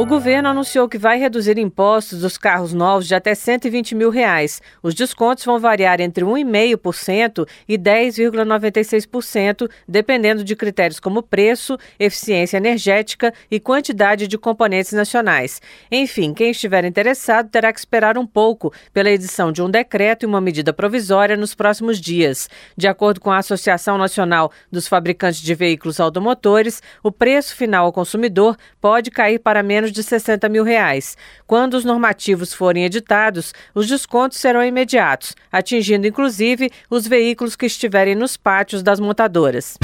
O governo anunciou que vai reduzir impostos dos carros novos de até 120 mil reais. Os descontos vão variar entre 1,5% e 10,96%, dependendo de critérios como preço, eficiência energética e quantidade de componentes nacionais. Enfim, quem estiver interessado terá que esperar um pouco pela edição de um decreto e uma medida provisória nos próximos dias. De acordo com a Associação Nacional dos Fabricantes de Veículos Automotores, o preço final ao consumidor pode cair para menos de 60 mil reais. Quando os normativos forem editados, os descontos serão imediatos, atingindo inclusive os veículos que estiverem nos pátios das montadoras.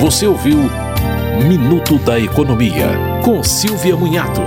Você ouviu Minuto da Economia, com Silvia Munhato.